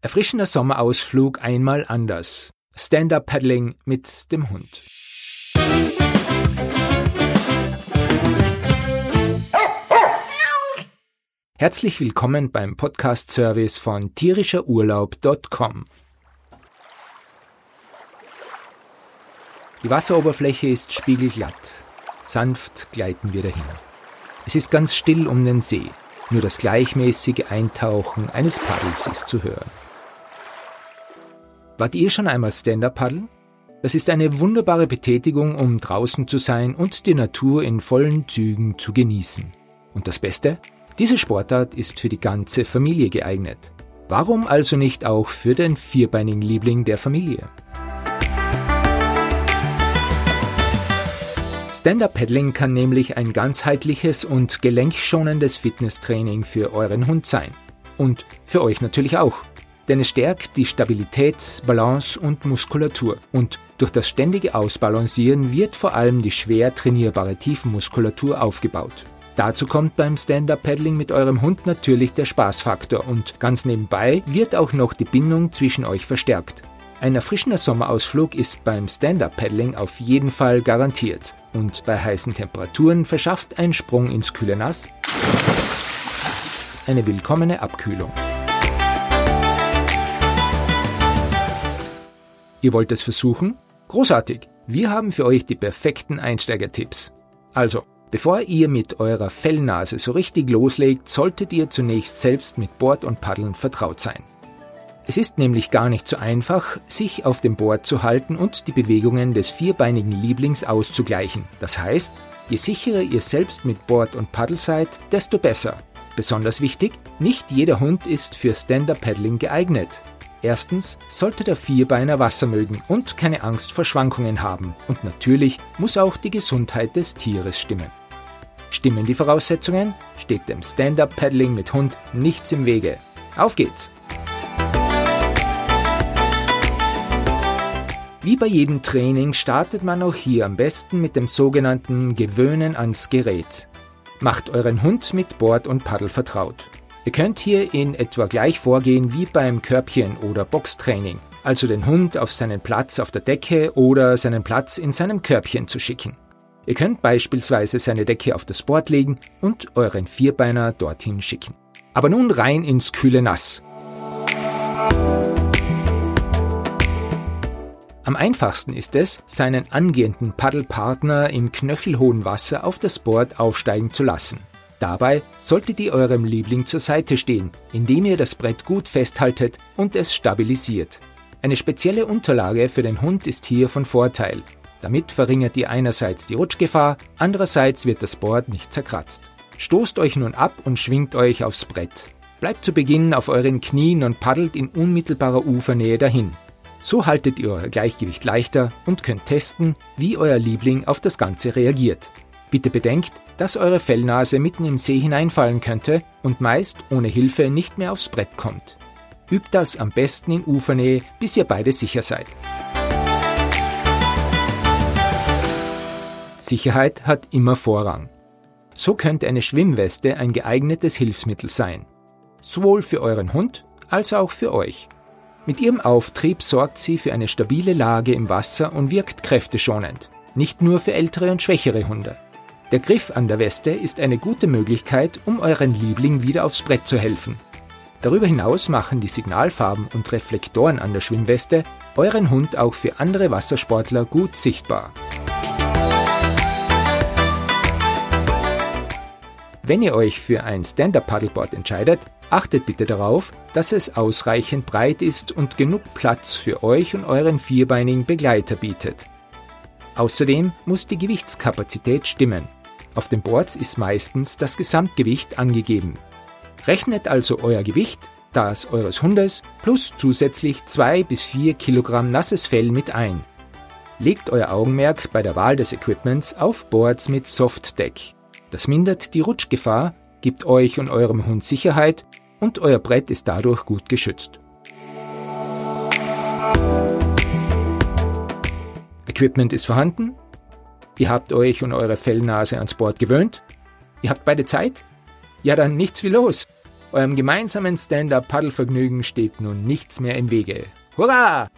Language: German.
Erfrischender Sommerausflug einmal anders. Stand-up-Paddling mit dem Hund. Herzlich willkommen beim Podcast-Service von tierischerurlaub.com. Die Wasseroberfläche ist spiegelglatt. Sanft gleiten wir dahin. Es ist ganz still um den See. Nur das gleichmäßige Eintauchen eines Paddels ist zu hören. Wart ihr schon einmal Stand-Up paddeln? Das ist eine wunderbare Betätigung, um draußen zu sein und die Natur in vollen Zügen zu genießen. Und das Beste? Diese Sportart ist für die ganze Familie geeignet. Warum also nicht auch für den vierbeinigen Liebling der Familie? Stand-Up-Paddling kann nämlich ein ganzheitliches und gelenkschonendes Fitnesstraining für euren Hund sein. Und für euch natürlich auch denn es stärkt die Stabilität, Balance und Muskulatur. Und durch das ständige Ausbalancieren wird vor allem die schwer trainierbare Tiefenmuskulatur aufgebaut. Dazu kommt beim Stand-Up-Paddling mit eurem Hund natürlich der Spaßfaktor und ganz nebenbei wird auch noch die Bindung zwischen euch verstärkt. Ein erfrischender Sommerausflug ist beim Stand-Up-Paddling auf jeden Fall garantiert und bei heißen Temperaturen verschafft ein Sprung ins kühle Nass eine willkommene Abkühlung. Ihr wollt es versuchen? Großartig! Wir haben für euch die perfekten Einsteigertipps. Also, bevor ihr mit eurer Fellnase so richtig loslegt, solltet ihr zunächst selbst mit Board und Paddeln vertraut sein. Es ist nämlich gar nicht so einfach, sich auf dem Board zu halten und die Bewegungen des vierbeinigen Lieblings auszugleichen. Das heißt, je sicherer ihr selbst mit Board und Paddel seid, desto besser. Besonders wichtig, nicht jeder Hund ist für Stand-Up-Paddling geeignet. Erstens sollte der Vierbeiner Wasser mögen und keine Angst vor Schwankungen haben. Und natürlich muss auch die Gesundheit des Tieres stimmen. Stimmen die Voraussetzungen, steht dem Stand-up-Paddling mit Hund nichts im Wege. Auf geht's! Wie bei jedem Training startet man auch hier am besten mit dem sogenannten Gewöhnen ans Gerät. Macht euren Hund mit Board und Paddel vertraut. Ihr könnt hier in etwa gleich vorgehen wie beim Körbchen- oder Boxtraining, also den Hund auf seinen Platz auf der Decke oder seinen Platz in seinem Körbchen zu schicken. Ihr könnt beispielsweise seine Decke auf das Board legen und euren Vierbeiner dorthin schicken. Aber nun rein ins kühle Nass. Am einfachsten ist es, seinen angehenden Paddelpartner im knöchelhohen Wasser auf das Board aufsteigen zu lassen. Dabei solltet ihr eurem Liebling zur Seite stehen, indem ihr das Brett gut festhaltet und es stabilisiert. Eine spezielle Unterlage für den Hund ist hier von Vorteil. Damit verringert ihr einerseits die Rutschgefahr, andererseits wird das Board nicht zerkratzt. Stoßt euch nun ab und schwingt euch aufs Brett. Bleibt zu Beginn auf euren Knien und paddelt in unmittelbarer Ufernähe dahin. So haltet ihr euer Gleichgewicht leichter und könnt testen, wie euer Liebling auf das Ganze reagiert. Bitte bedenkt, dass eure Fellnase mitten im See hineinfallen könnte und meist ohne Hilfe nicht mehr aufs Brett kommt. Übt das am besten in Ufernähe, bis ihr beide sicher seid. Sicherheit hat immer Vorrang. So könnte eine Schwimmweste ein geeignetes Hilfsmittel sein. Sowohl für euren Hund als auch für euch. Mit ihrem Auftrieb sorgt sie für eine stabile Lage im Wasser und wirkt kräfteschonend. Nicht nur für ältere und schwächere Hunde. Der Griff an der Weste ist eine gute Möglichkeit, um euren Liebling wieder aufs Brett zu helfen. Darüber hinaus machen die Signalfarben und Reflektoren an der Schwimmweste euren Hund auch für andere Wassersportler gut sichtbar. Wenn ihr euch für ein Stand-Up-Paddleboard entscheidet, achtet bitte darauf, dass es ausreichend breit ist und genug Platz für euch und euren vierbeinigen Begleiter bietet. Außerdem muss die Gewichtskapazität stimmen. Auf den Boards ist meistens das Gesamtgewicht angegeben. Rechnet also euer Gewicht, das eures Hundes, plus zusätzlich 2 bis 4 Kilogramm nasses Fell mit ein. Legt euer Augenmerk bei der Wahl des Equipments auf Boards mit Softdeck. Das mindert die Rutschgefahr, gibt euch und eurem Hund Sicherheit und euer Brett ist dadurch gut geschützt. Equipment ist vorhanden, Ihr habt euch und eure Fellnase ans Board gewöhnt? Ihr habt beide Zeit? Ja, dann nichts wie los. Eurem gemeinsamen Stand-up-Paddelvergnügen steht nun nichts mehr im Wege. Hurra!